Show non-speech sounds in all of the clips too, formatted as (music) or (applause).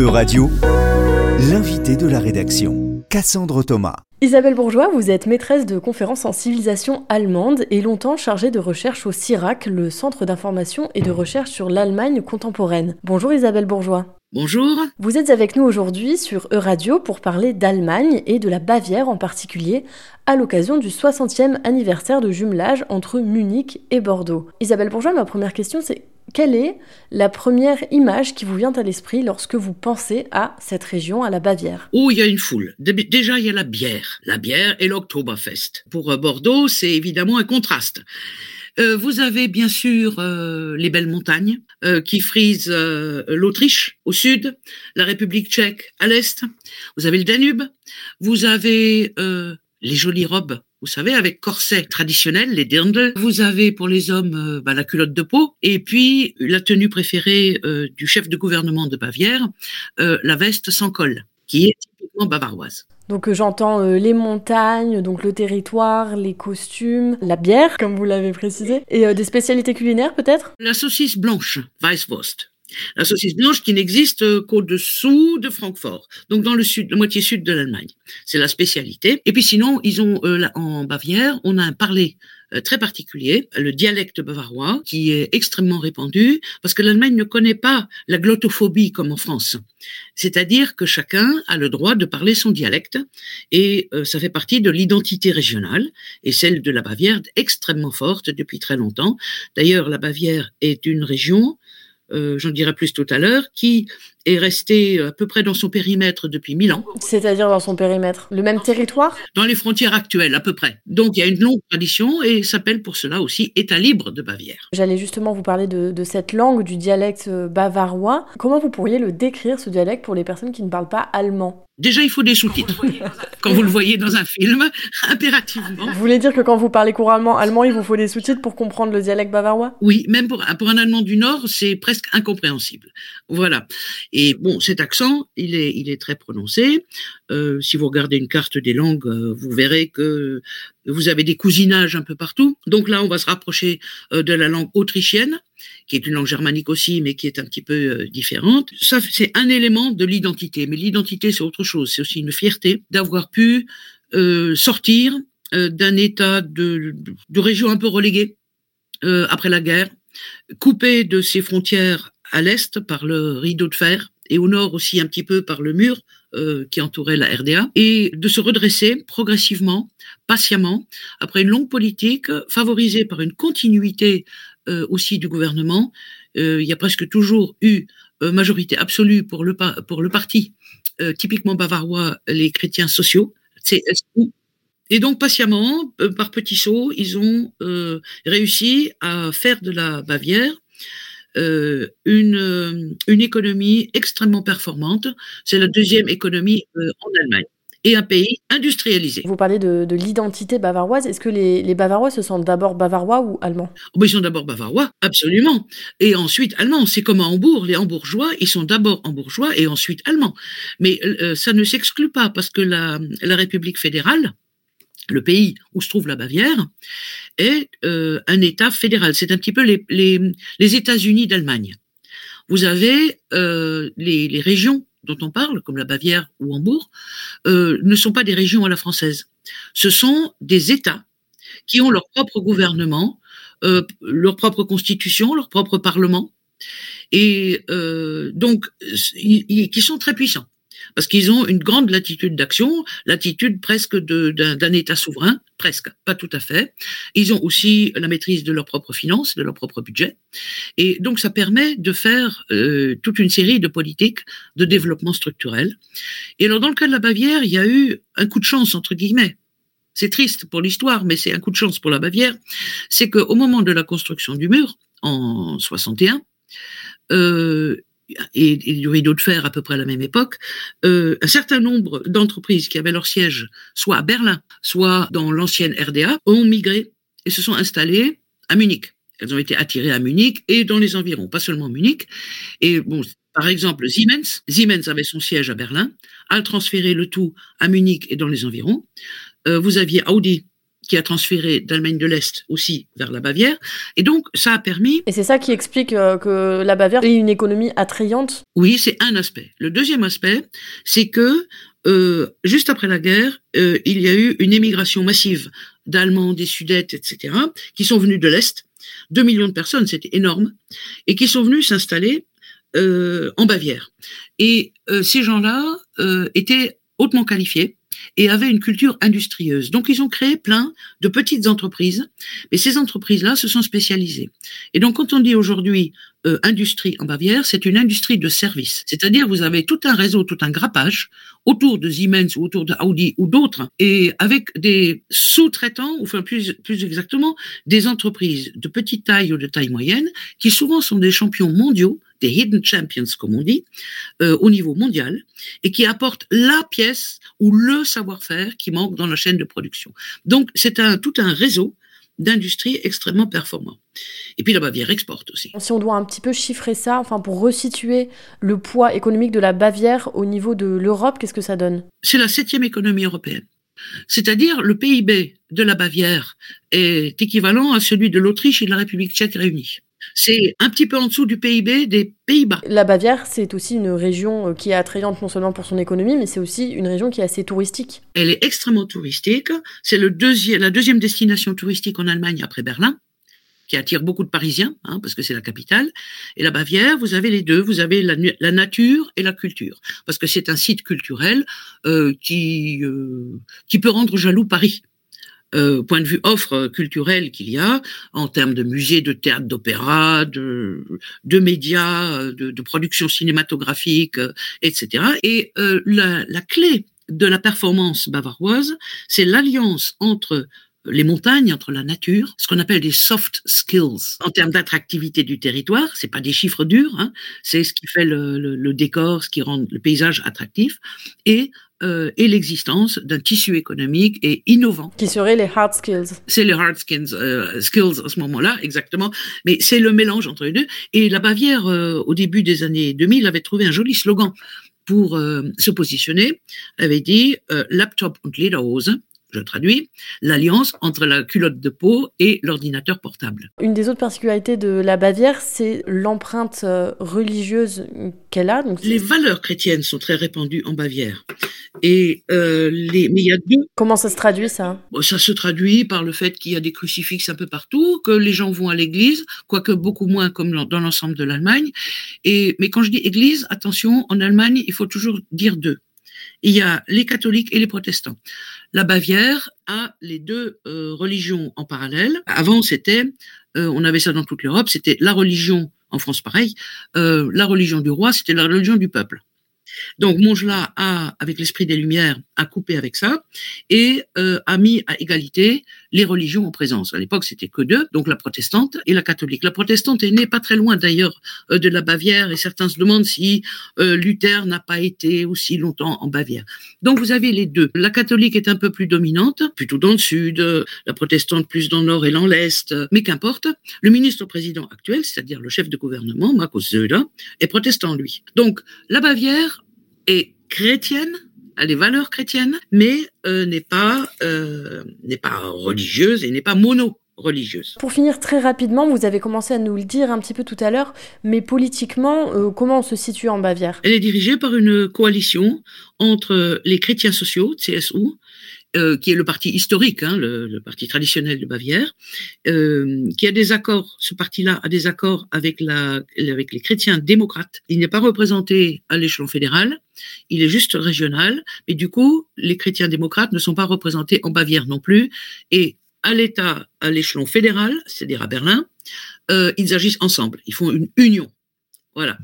E-Radio, l'invité de la rédaction, Cassandre Thomas. Isabelle Bourgeois, vous êtes maîtresse de conférences en civilisation allemande et longtemps chargée de recherche au CIRAC, le Centre d'information et de recherche sur l'Allemagne contemporaine. Bonjour Isabelle Bourgeois. Bonjour. Vous êtes avec nous aujourd'hui sur E-Radio pour parler d'Allemagne et de la Bavière en particulier, à l'occasion du 60e anniversaire de jumelage entre Munich et Bordeaux. Isabelle Bourgeois, ma première question c'est quelle est la première image qui vous vient à l'esprit lorsque vous pensez à cette région, à la Bavière? Oh, il y a une foule. Déjà, il y a la bière. La bière et l'Oktoberfest. Pour euh, Bordeaux, c'est évidemment un contraste. Euh, vous avez bien sûr euh, les belles montagnes qui frisent l'Autriche au sud, la République tchèque à l'est. Vous avez le Danube. Vous avez les jolies robes vous savez, avec corset traditionnel, les dirndl. Vous avez pour les hommes euh, bah, la culotte de peau, et puis la tenue préférée euh, du chef de gouvernement de Bavière, euh, la veste sans col, qui est typiquement bavaroise. Donc j'entends les montagnes, donc le territoire, les costumes, la bière, comme vous l'avez précisé, et des spécialités culinaires peut-être? La saucisse blanche, Weisswurst. La saucisse blanche qui n'existe qu'au-dessous de Francfort, donc dans le sud, la moitié sud de l'Allemagne. C'est la spécialité. Et puis sinon, ils ont euh, en Bavière, on a un parler euh, très particulier, le dialecte bavarois, qui est extrêmement répandu, parce que l'Allemagne ne connaît pas la glottophobie comme en France. C'est-à-dire que chacun a le droit de parler son dialecte, et euh, ça fait partie de l'identité régionale, et celle de la Bavière extrêmement forte depuis très longtemps. D'ailleurs, la Bavière est une région j'en dirai plus tout à l'heure, qui est resté à peu près dans son périmètre depuis mille ans. C'est-à-dire dans son périmètre Le même territoire? Dans les frontières actuelles, à peu près. Donc il y a une longue tradition et s'appelle pour cela aussi État libre de Bavière. J'allais justement vous parler de, de, cette langue, du dialecte euh, bavarois. Comment vous pourriez le décrire, ce dialecte, pour les personnes qui ne parlent pas allemand? Déjà, il faut des sous-titres. quand vous le voyez dans un film, (laughs) impérativement. Vous voulez dire que quand vous parlez couramment allemand, il vous faut des sous-titres pour comprendre le dialecte bavarois? Oui, même pour, pour un Allemand du Nord, c'est presque incompréhensible. Voilà. Et bon, cet accent, il est, il est très prononcé. Euh, si vous regardez une carte des langues, euh, vous verrez que vous avez des cousinages un peu partout. Donc là, on va se rapprocher euh, de la langue autrichienne, qui est une langue germanique aussi, mais qui est un petit peu différente. Ça, c'est un élément de l'identité. Mais l'identité, c'est autre chose. C'est aussi une fierté d'avoir pu sortir d'un état de, de, région un peu reléguée après la guerre, coupé de ses frontières à l'est par le rideau de fer et au nord aussi un petit peu par le mur euh, qui entourait la RDA, et de se redresser progressivement, patiemment, après une longue politique favorisée par une continuité euh, aussi du gouvernement. Euh, il y a presque toujours eu majorité absolue pour le, parti typiquement bavarois, les chrétiens sociaux, et donc, patiemment, par petits sauts, ils ont réussi à faire de la Bavière euh, une, euh, une économie extrêmement performante. C'est la deuxième économie euh, en Allemagne et un pays industrialisé. Vous parlez de, de l'identité bavaroise. Est-ce que les, les, Bavarois se sentent d'abord bavarois ou allemands? Oh, Ils sont d'abord bavarois, absolument. Et ensuite allemands. C'est comme à Hambourg. Les Hambourgeois, ils sont d'abord hambourgeois et ensuite allemands. Mais ça ne s'exclut pas parce que la, la République fédérale, le pays où se trouve la Bavière, est euh, un État fédéral. C'est un petit peu les, États-Unis d'Allemagne. Vous avez euh, les, régions dont on parle, comme la Bavière ou Hambourg, euh, ne sont pas des régions à la française. Ce sont des États qui ont leur propre gouvernement, leur propre constitution, leur propre parlement, et donc qui sont très puissants parce qu'ils ont une grande latitude d'action, latitude presque d'un État souverain, presque, pas tout à fait. Ils ont aussi la maîtrise de leurs propres finances, de leur propre budget, et donc ça permet de faire euh, toute une série de politiques de développement structurel. Et alors dans le cas de la Bavière, il y a eu un coup de chance entre guillemets. C'est triste pour l'histoire, mais c'est un coup de chance pour la Bavière. C'est qu'au moment de la construction du mur, en 61, euh, et, du rideau de fer à peu près à la même époque, euh, un certain nombre d'entreprises qui avaient leur siège soit à Berlin, soit dans l'ancienne RDA, ont migré et se sont installées à Munich. Elles ont été attirées à Munich et dans les environs, pas seulement Munich. Et bon, par exemple, Siemens, Siemens avait son siège à Berlin, a transféré le tout à Munich et dans les environs. Euh, vous aviez Audi qui a transféré d'Allemagne de l'Est aussi vers la Bavière. Et donc, ça a permis... Et c'est ça qui explique euh, que la Bavière ait une économie attrayante Oui, c'est un aspect. Le deuxième aspect, c'est que euh, juste après la guerre, euh, il y a eu une émigration massive d'Allemands, des Sudètes, etc., qui sont venus de l'Est. Deux millions de personnes, c'était énorme, et qui sont venus s'installer euh, en Bavière. Et euh, ces gens-là euh, étaient hautement qualifiés et avaient une culture industrieuse. Donc ils ont créé plein de petites entreprises, et ces entreprises-là se sont spécialisées. Et donc quand on dit aujourd'hui euh, industrie en Bavière, c'est une industrie de service. C'est-à-dire vous avez tout un réseau, tout un grappage autour de Siemens ou autour de Audi ou d'autres, et avec des sous-traitants, ou enfin plus, plus exactement, des entreprises de petite taille ou de taille moyenne, qui souvent sont des champions mondiaux des hidden champions, comme on dit, euh, au niveau mondial, et qui apportent la pièce ou le savoir-faire qui manque dans la chaîne de production. Donc, c'est un, tout un réseau d'industries extrêmement performant. Et puis la Bavière exporte aussi. Si on doit un petit peu chiffrer ça, enfin pour resituer le poids économique de la Bavière au niveau de l'Europe, qu'est-ce que ça donne? C'est la septième économie européenne. C'est-à-dire le PIB de la Bavière est équivalent à celui de l'Autriche et de la République tchèque réunies. C'est un petit peu en dessous du PIB des Pays-Bas. La Bavière, c'est aussi une région euh, qui est attrayante non seulement pour son économie, mais c'est aussi une région qui est assez touristique. Elle est extrêmement touristique. C'est la deuxième destination touristique en Allemagne après Berlin qui attire beaucoup de Parisiens, hein, parce que c'est la capitale. Et la Bavière, vous avez les deux, vous avez la, nature et la culture, parce que c'est un site culturel euh, qui, euh, qui peut rendre jaloux Paris. Euh, point de vue offre culturelle qu'il y a en termes de musées, de théâtre, d'opéra, de, de médias, de, de production cinématographique, euh, etc. Et euh, la, la clé de la performance bavaroise, c'est l'alliance entre les montagnes, entre la nature, ce qu'on appelle des soft skills en termes d'attractivité du territoire. C'est pas des chiffres durs, hein, c'est ce qui fait le, le, le, décor, ce qui rend le paysage attractif, et euh, et l'existence d'un tissu économique et innovant. Qui seraient les hard skills. C'est les hard skills, euh, skills à ce moment-là, exactement. Mais c'est le mélange entre les deux. Et la Bavière, euh, au début des années 2000, avait trouvé un joli slogan pour euh, se positionner. Elle avait dit euh, Laptop und Lederhose je traduis, l'alliance entre la culotte de peau et l'ordinateur portable. Une des autres particularités de la Bavière, c'est l'empreinte euh, religieuse qu'elle a. Donc les valeurs chrétiennes sont très répandues en Bavière. Et euh, les, mais il y a deux. Comment ça se traduit ça? Ça se traduit par le fait qu'il y a des crucifixes un peu partout, que les gens vont à l'église, quoique beaucoup moins comme dans l'ensemble de l'Allemagne. Et mais quand je dis église, attention, en Allemagne, il faut toujours dire deux il y a les catholiques et les protestants. La Bavière a les deux euh, religions en parallèle. Avant, c'était, euh, on avait ça dans toute l'Europe, c'était la religion, en France pareil, euh, la religion du roi, c'était la religion du peuple. Donc Montgelat a, avec l'esprit des Lumières, a coupé avec ça et euh, a mis à égalité les religions en présence. À l'époque, c'était que deux, donc la protestante et la catholique. La protestante est née pas très loin d'ailleurs euh, de la Bavière et certains se demandent si euh, Luther n'a pas été aussi longtemps en Bavière. Donc vous avez les deux. La catholique est un peu plus dominante, plutôt dans le sud, la protestante plus dans le nord et dans l'est, mais qu'importe. Le ministre-président actuel, c'est-à-dire le chef de gouvernement, Markus Söder, est protestant lui. Donc la Bavière est chrétienne, a des valeurs chrétiennes, mais euh, n'est pas euh, n'est pas religieuse et n'est pas mono religieuse. Pour finir très rapidement, vous avez commencé à nous le dire un petit peu tout à l'heure, mais politiquement, euh, comment on se situe en Bavière? Elle est dirigée par une coalition entre les chrétiens sociaux, CSU, euh, qui est le parti historique, hein, le, parti traditionnel de Bavière, euh, qui a des accords, ce parti-là a des accords avec les chrétiens démocrates. Il n'est pas représenté à l'échelon fédéral, il est juste régional, mais du coup, les chrétiens démocrates ne sont pas représentés en Bavière non plus, et à l'État, à l'échelon fédéral, c'est-à-dire à Berlin, euh, ils agissent ensemble, ils font une union. Voilà.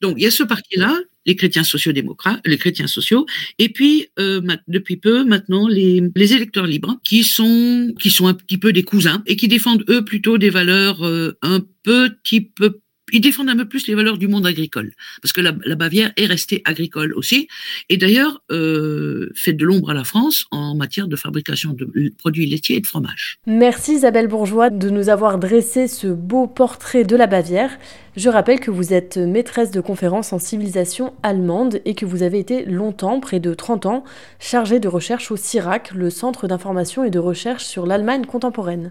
Donc il y a ce parti-là, les chrétiens sociaux-démocrates, les chrétiens sociaux, et puis euh, depuis peu maintenant les, électeurs libres qui sont qui sont un petit peu des cousins et qui défendent eux plutôt des valeurs euh, un petit peu ils défendent un peu plus les valeurs du monde agricole, parce que la, Bavière est restée agricole aussi, et d'ailleurs euh, fait de l'ombre à la France en matière de fabrication de produits laitiers et de fromage. Merci Isabelle Bourgeois de nous avoir dressé ce beau portrait de la Bavière. Je rappelle que vous êtes maîtresse de conférences en civilisation allemande et que vous avez été longtemps, près de 30 ans, chargée de recherche au CIRAC, le Centre d'information et de recherche sur l'Allemagne contemporaine.